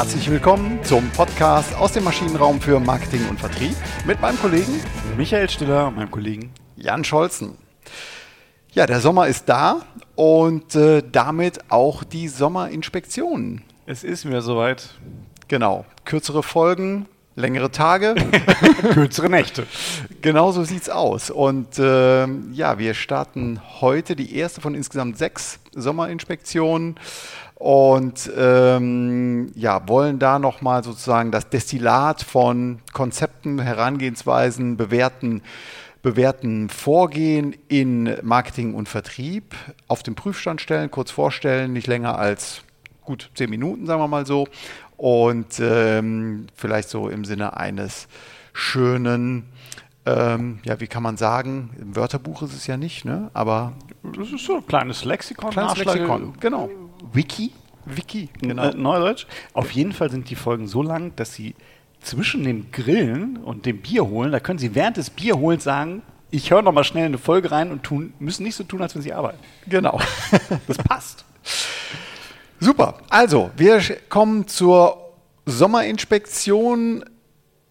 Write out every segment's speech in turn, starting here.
Herzlich willkommen zum Podcast aus dem Maschinenraum für Marketing und Vertrieb mit meinem Kollegen Michael Stiller und meinem Kollegen Jan Scholzen. Ja, der Sommer ist da und äh, damit auch die Sommerinspektionen. Es ist wieder soweit. Genau, kürzere Folgen, längere Tage, kürzere Nächte. Genau so sieht's aus. Und äh, ja, wir starten heute die erste von insgesamt sechs Sommerinspektionen und ähm, ja, wollen da nochmal sozusagen das Destillat von Konzepten, Herangehensweisen, bewerten, bewährten Vorgehen in Marketing und Vertrieb auf den Prüfstand stellen, kurz vorstellen, nicht länger als gut zehn Minuten, sagen wir mal so. Und ähm, vielleicht so im Sinne eines schönen, ähm, ja, wie kann man sagen, im Wörterbuch ist es ja nicht, ne? aber. Das ist so ein kleines Lexikon. Kleines Lexikon, genau. Wiki. Wiki, genau. Äh, Neudeutsch. Auf jeden Fall sind die Folgen so lang, dass sie zwischen dem Grillen und dem Bier holen, da können sie während des Bierholens sagen, ich höre noch mal schnell eine Folge rein und tun, müssen nicht so tun, als wenn sie arbeiten. Genau. das passt. Super. Also, wir kommen zur Sommerinspektion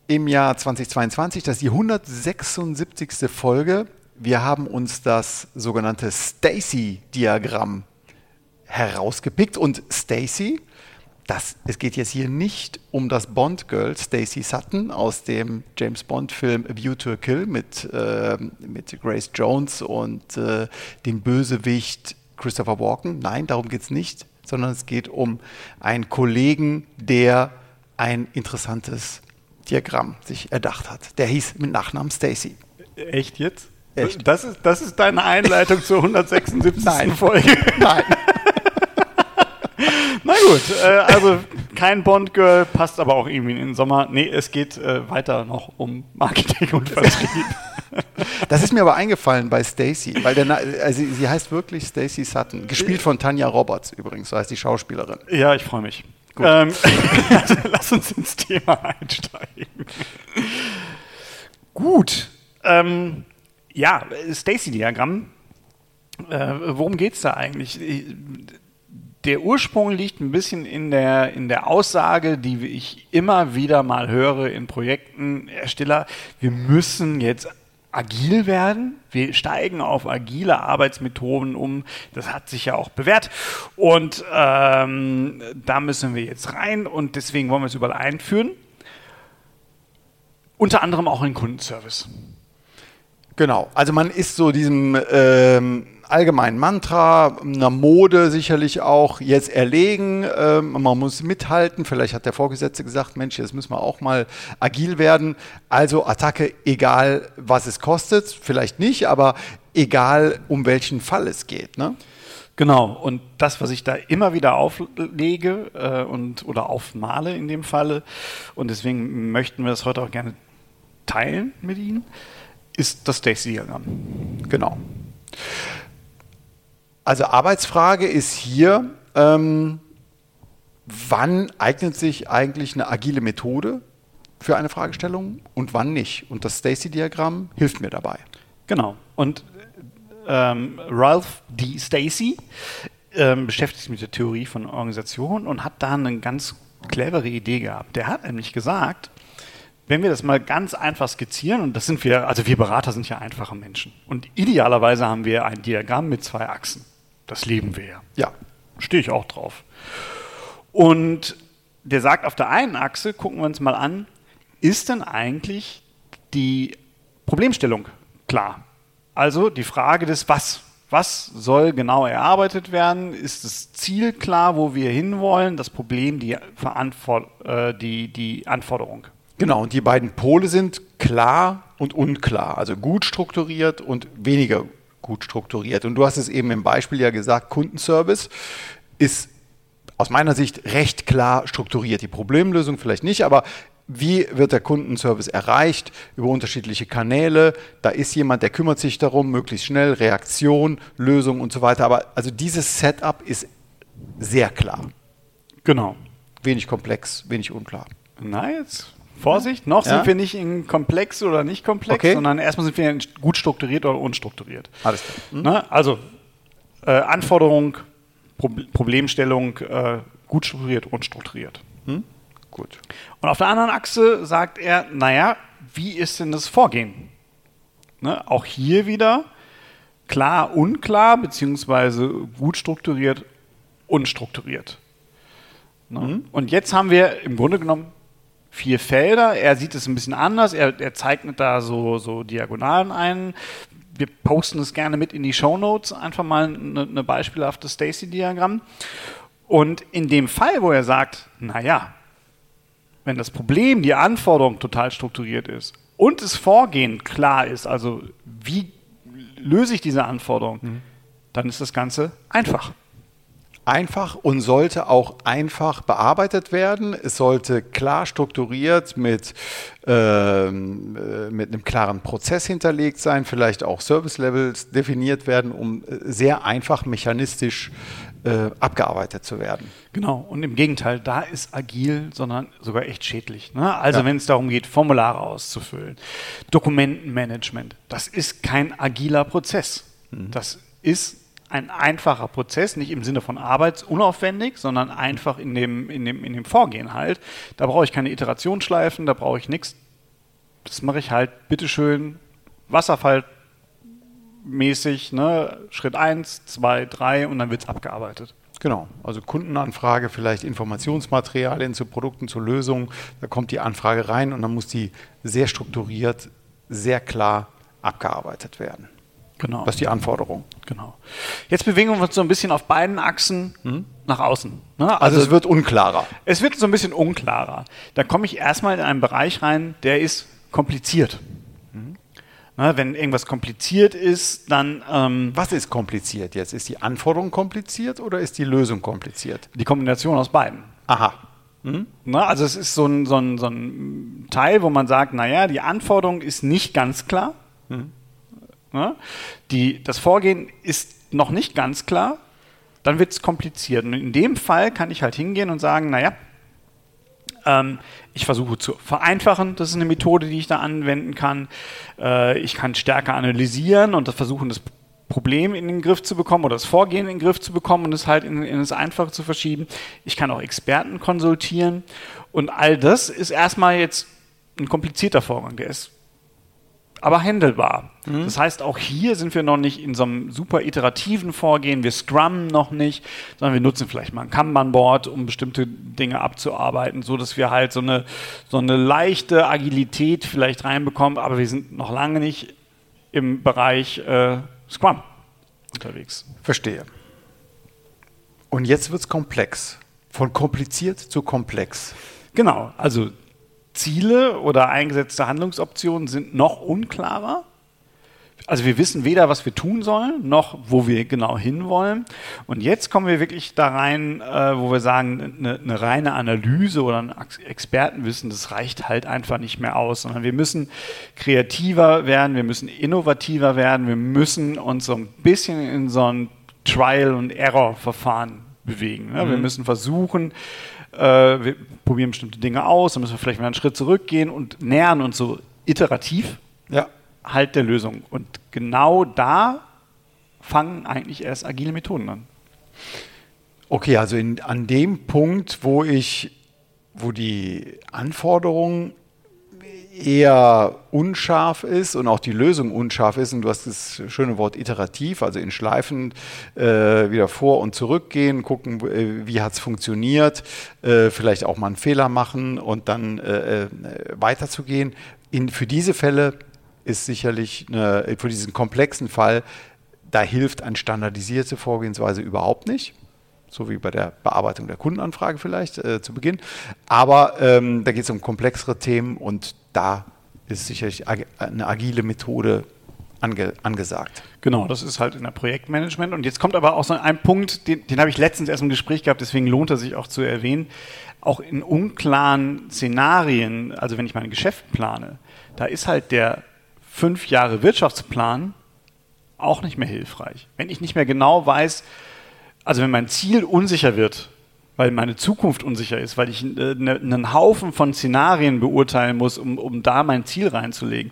im Jahr 2022. Das ist die 176. Folge. Wir haben uns das sogenannte Stacy-Diagramm herausgepickt. Und Stacy, das, es geht jetzt hier nicht um das Bond-Girl Stacy Sutton aus dem James Bond-Film A View to a Kill mit, äh, mit Grace Jones und äh, dem Bösewicht Christopher Walken. Nein, darum geht es nicht, sondern es geht um einen Kollegen, der ein interessantes Diagramm sich erdacht hat. Der hieß mit Nachnamen Stacy. Echt jetzt? Echt? Das ist, das ist deine Einleitung zur 176. Nein. Folge. Nein. Na gut, äh, also kein Bond-Girl, passt aber auch irgendwie in den Sommer. Nee, es geht äh, weiter noch um Marketing und Vertrieb. Das ist mir aber eingefallen bei Stacy, weil der, also sie heißt wirklich Stacy Sutton, gespielt von Tanja Roberts übrigens, so heißt die Schauspielerin. Ja, ich freue mich. Ähm, also, lass uns ins Thema einsteigen. Gut. Ähm, ja, Stacy-Diagramm. Äh, worum geht es da eigentlich? Der Ursprung liegt ein bisschen in der, in der Aussage, die ich immer wieder mal höre in Projekten, Ersteller, wir müssen jetzt agil werden. Wir steigen auf agile Arbeitsmethoden um. Das hat sich ja auch bewährt. Und ähm, da müssen wir jetzt rein und deswegen wollen wir es überall einführen. Unter anderem auch in Kundenservice. Genau. Also man ist so diesem ähm allgemeinen Mantra, einer Mode sicherlich auch jetzt erlegen. Ähm, man muss mithalten. Vielleicht hat der Vorgesetzte gesagt, Mensch, jetzt müssen wir auch mal agil werden. Also Attacke, egal was es kostet. Vielleicht nicht, aber egal um welchen Fall es geht. Ne? Genau, und das, was ich da immer wieder auflege äh, und oder aufmale in dem Falle, und deswegen möchten wir das heute auch gerne teilen mit Ihnen, ist das Stacy-Diagramm. Genau. Also Arbeitsfrage ist hier, ähm, wann eignet sich eigentlich eine agile Methode für eine Fragestellung und wann nicht? Und das Stacy-Diagramm hilft mir dabei. Genau. Und ähm, Ralph D. Stacy ähm, beschäftigt sich mit der Theorie von Organisationen und hat da eine ganz clevere Idee gehabt. Der hat nämlich gesagt, wenn wir das mal ganz einfach skizzieren, und das sind wir, also wir Berater sind ja einfache Menschen. Und idealerweise haben wir ein Diagramm mit zwei Achsen. Das lieben wir ja. Ja. Stehe ich auch drauf. Und der sagt, auf der einen Achse, gucken wir uns mal an, ist denn eigentlich die Problemstellung klar? Also die Frage des Was. Was soll genau erarbeitet werden? Ist das Ziel klar, wo wir hinwollen? Das Problem, die, äh, die, die Anforderung. Genau, und die beiden Pole sind klar und unklar, also gut strukturiert und weniger gut strukturiert. Und du hast es eben im Beispiel ja gesagt, Kundenservice ist aus meiner Sicht recht klar strukturiert. Die Problemlösung vielleicht nicht, aber wie wird der Kundenservice erreicht? Über unterschiedliche Kanäle. Da ist jemand, der kümmert sich darum, möglichst schnell, Reaktion, Lösung und so weiter. Aber also dieses Setup ist sehr klar. Genau. Wenig komplex, wenig unklar. Na, jetzt Vorsicht, noch ja? sind wir nicht in komplex oder nicht komplex, okay. sondern erstmal sind wir gut strukturiert oder unstrukturiert. Alles klar. Mhm. Ne? Also äh, Anforderung, Pro Problemstellung, äh, gut strukturiert, unstrukturiert. Mhm. Gut. Und auf der anderen Achse sagt er, naja, wie ist denn das Vorgehen? Ne? Auch hier wieder klar, unklar, beziehungsweise gut strukturiert, unstrukturiert. Ne? Mhm. Und jetzt haben wir im Grunde genommen vier Felder. Er sieht es ein bisschen anders. Er, er zeichnet da so, so Diagonalen ein. Wir posten es gerne mit in die Show Notes. Einfach mal eine, eine beispielhafte Stacy-Diagramm. Und in dem Fall, wo er sagt, naja, wenn das Problem, die Anforderung total strukturiert ist und das Vorgehen klar ist, also wie löse ich diese Anforderung, mhm. dann ist das Ganze einfach einfach und sollte auch einfach bearbeitet werden. Es sollte klar strukturiert mit, ähm, äh, mit einem klaren Prozess hinterlegt sein, vielleicht auch Service-Levels definiert werden, um äh, sehr einfach mechanistisch äh, abgearbeitet zu werden. Genau, und im Gegenteil, da ist agil, sondern sogar echt schädlich. Ne? Also ja. wenn es darum geht, Formulare auszufüllen, Dokumentenmanagement, das ist kein agiler Prozess. Mhm. Das ist ein einfacher Prozess, nicht im Sinne von arbeitsunaufwendig, sondern einfach in dem, in dem, in dem Vorgehen halt. Da brauche ich keine Iterationsschleifen, da brauche ich nichts. Das mache ich halt bitteschön wasserfallmäßig, ne? Schritt 1, 2, 3 und dann wird es abgearbeitet. Genau, also Kundenanfrage, vielleicht Informationsmaterialien zu Produkten, zu Lösungen. Da kommt die Anfrage rein und dann muss die sehr strukturiert, sehr klar abgearbeitet werden. Genau. Das ist die Anforderung. Genau. Jetzt bewegen wir uns so ein bisschen auf beiden Achsen mhm. nach außen. Ne? Also, also, es wird unklarer. Es wird so ein bisschen unklarer. Da komme ich erstmal in einen Bereich rein, der ist kompliziert. Mhm. Ne, wenn irgendwas kompliziert ist, dann. Ähm, Was ist kompliziert jetzt? Ist die Anforderung kompliziert oder ist die Lösung kompliziert? Die Kombination aus beiden. Aha. Mhm. Ne, also es ist so ein, so, ein, so ein Teil, wo man sagt, naja, die Anforderung ist nicht ganz klar. Mhm. Ne? Die, das Vorgehen ist noch nicht ganz klar, dann wird es kompliziert. Und in dem Fall kann ich halt hingehen und sagen, naja, ähm, ich versuche zu vereinfachen, das ist eine Methode, die ich da anwenden kann. Äh, ich kann stärker analysieren und das versuchen, das Problem in den Griff zu bekommen oder das Vorgehen in den Griff zu bekommen und es halt in, in das Einfache zu verschieben. Ich kann auch Experten konsultieren und all das ist erstmal jetzt ein komplizierter Vorgang. Der ist aber handelbar. Mhm. Das heißt, auch hier sind wir noch nicht in so einem super iterativen Vorgehen. Wir scrummen noch nicht, sondern wir nutzen vielleicht mal ein Kanban-Board, um bestimmte Dinge abzuarbeiten, so dass wir halt so eine, so eine leichte Agilität vielleicht reinbekommen. Aber wir sind noch lange nicht im Bereich äh, Scrum unterwegs. Verstehe. Und jetzt wird es komplex. Von kompliziert zu komplex. Genau. Also Ziele oder eingesetzte Handlungsoptionen sind noch unklarer. Also wir wissen weder, was wir tun sollen, noch wo wir genau hinwollen. Und jetzt kommen wir wirklich da rein, äh, wo wir sagen, eine, eine, reine Analyse oder ein Expertenwissen, das reicht halt einfach nicht mehr aus, sondern wir müssen kreativer werden, wir müssen innovativer werden, wir müssen uns so ein bisschen in so ein Trial- und Error-Verfahren bewegen. Ne? Mhm. Wir müssen versuchen, äh, wir probieren bestimmte Dinge aus, dann müssen wir vielleicht mal einen Schritt zurückgehen und nähern uns so iterativ ja. halt der Lösung. Und genau da fangen eigentlich erst agile Methoden an. Okay, also in, an dem Punkt, wo ich, wo die Anforderungen eher unscharf ist und auch die Lösung unscharf ist. Und du hast das schöne Wort iterativ, also in Schleifen äh, wieder vor und zurück gehen, gucken, äh, wie hat es funktioniert, äh, vielleicht auch mal einen Fehler machen und dann äh, äh, weiterzugehen. In, für diese Fälle ist sicherlich, eine, für diesen komplexen Fall, da hilft eine standardisierte Vorgehensweise überhaupt nicht so wie bei der Bearbeitung der Kundenanfrage vielleicht äh, zu Beginn. Aber ähm, da geht es um komplexere Themen und da ist sicherlich eine agile Methode ange, angesagt. Genau, das ist halt in der Projektmanagement. Und jetzt kommt aber auch so ein Punkt, den, den habe ich letztens erst im Gespräch gehabt, deswegen lohnt er sich auch zu erwähnen. Auch in unklaren Szenarien, also wenn ich mein Geschäft plane, da ist halt der fünf Jahre Wirtschaftsplan auch nicht mehr hilfreich. Wenn ich nicht mehr genau weiß, also wenn mein Ziel unsicher wird, weil meine Zukunft unsicher ist, weil ich äh, ne, einen Haufen von Szenarien beurteilen muss, um, um da mein Ziel reinzulegen.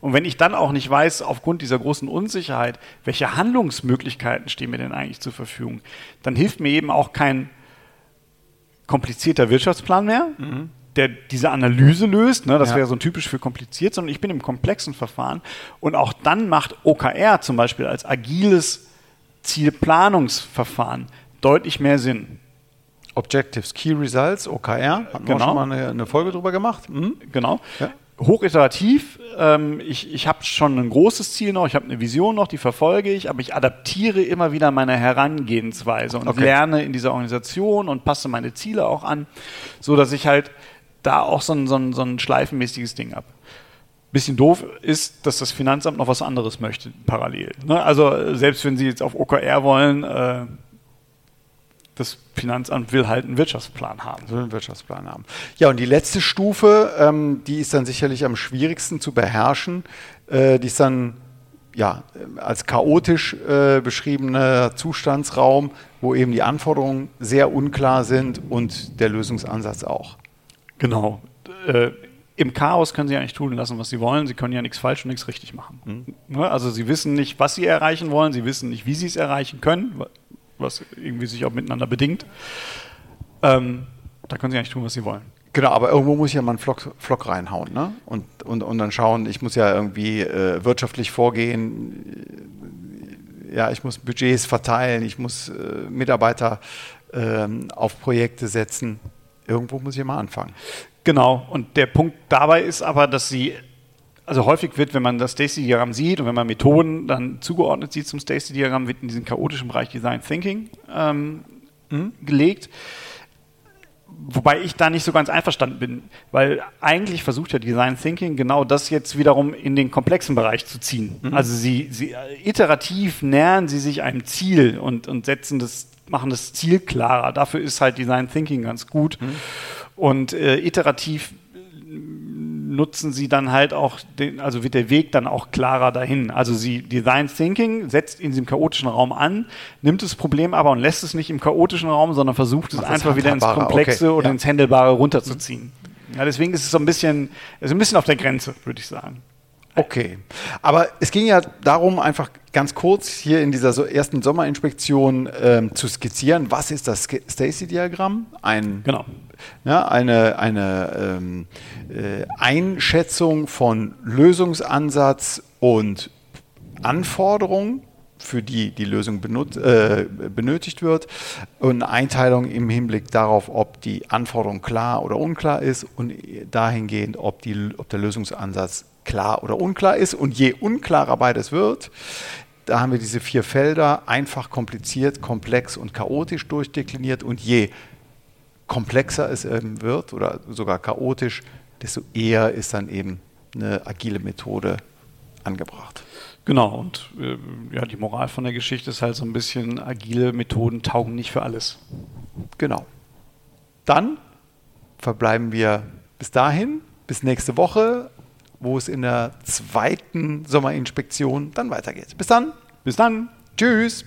Und wenn ich dann auch nicht weiß, aufgrund dieser großen Unsicherheit, welche Handlungsmöglichkeiten stehen mir denn eigentlich zur Verfügung, dann hilft mir eben auch kein komplizierter Wirtschaftsplan mehr, mhm. der diese Analyse löst, ne, das Ja. wäre so typisch für kompliziert, sondern ich bin im komplexen Verfahren und auch dann macht OKR zum Beispiel als agiles Zielplanungsverfahren deutlich mehr Sinn. Objectives, Key Results, OKR. Hatten wir Genau. auch schon mal eine, eine Folge drüber gemacht. Mhm. Genau. Ja. Hochiterativ. Ähm, ich ich habe schon ein großes Ziel noch, ich habe eine Vision noch, die verfolge ich, aber ich adaptiere immer wieder meine Herangehensweise und Okay. lerne in dieser Organisation und passe meine Ziele auch an, so dass ich halt da auch so ein, so ein, so ein schleifenmäßiges Ding habe. Bisschen doof ist, dass das Finanzamt noch was anderes möchte, parallel. Ne? Also äh, selbst wenn Sie jetzt auf OKR wollen, äh, das Finanzamt will halt einen Wirtschaftsplan haben. So einen Wirtschaftsplan haben. Ja, und die letzte Stufe, ähm, die ist dann sicherlich am schwierigsten zu beherrschen. Äh, die ist dann ja, als chaotisch äh, beschriebener Zustandsraum, wo eben die Anforderungen sehr unklar sind und der Lösungsansatz auch. Genau. Äh, Im Chaos können Sie ja nicht tun lassen, was Sie wollen. Sie können ja nichts falsch und nichts richtig machen. Ne? Also Sie wissen nicht, was Sie erreichen wollen. Sie wissen nicht, wie Sie es erreichen können, was irgendwie sich auch miteinander bedingt. Ähm, da können Sie nicht tun, was Sie wollen. Genau, aber irgendwo muss ich ja mal einen Flock, Flock reinhauen ne? und, und, und dann schauen, ich muss ja irgendwie äh, wirtschaftlich vorgehen, ja, ich muss Budgets verteilen, ich muss äh, Mitarbeiter ähm, auf Projekte setzen. Irgendwo muss ich ja mal anfangen. Genau. Und der Punkt dabei ist aber, dass Sie, also häufig wird, wenn man das Stacy-Diagramm sieht und wenn man Methoden dann zugeordnet sieht zum Stacy-Diagramm, wird in diesen chaotischen Bereich Design Thinking ähm, gelegt. Wobei ich da nicht so ganz einverstanden bin, weil eigentlich versucht ja Design Thinking genau das jetzt wiederum in den komplexen Bereich zu ziehen. Also sie, sie äh, iterativ nähern sie sich einem Ziel und, und setzen das, machen das Ziel klarer. Dafür ist halt Design Thinking ganz gut. Und äh, iterativ nutzen sie dann halt auch, den, also wird der Weg dann auch klarer dahin. Also sie Design Thinking setzt in diesem chaotischen Raum an, nimmt das Problem aber und lässt es nicht im chaotischen Raum, sondern versucht es einfach wieder ins Komplexe okay, oder ja. ins Händelbare runterzuziehen. Ja, deswegen ist es so ein bisschen, also ein bisschen auf der Grenze, würde ich sagen. Okay, aber es ging ja darum, einfach ganz kurz hier in dieser ersten Sommerinspektion ähm, zu skizzieren, was ist das Stacy-Diagramm? Ein, Genau. ja, eine eine ähm, äh, Einschätzung von Lösungsansatz und Anforderung, für die die Lösung benut äh, benötigt wird, und eine Einteilung im Hinblick darauf, ob die Anforderung klar oder unklar ist und dahingehend, ob, die, ob der Lösungsansatz klar oder unklar ist. Und je unklarer beides wird, da haben wir diese vier Felder, einfach, kompliziert, komplex und chaotisch durchdekliniert. Und je komplexer es eben wird oder sogar chaotisch, desto eher ist dann eben eine agile Methode angebracht. Genau, und äh, ja, die Moral von der Geschichte ist halt so ein bisschen, agile Methoden taugen nicht für alles. Genau. Dann verbleiben wir bis dahin, bis nächste Woche, wo es in der zweiten Sommerinspektion dann weitergeht. Bis dann. Bis dann! Tschüss.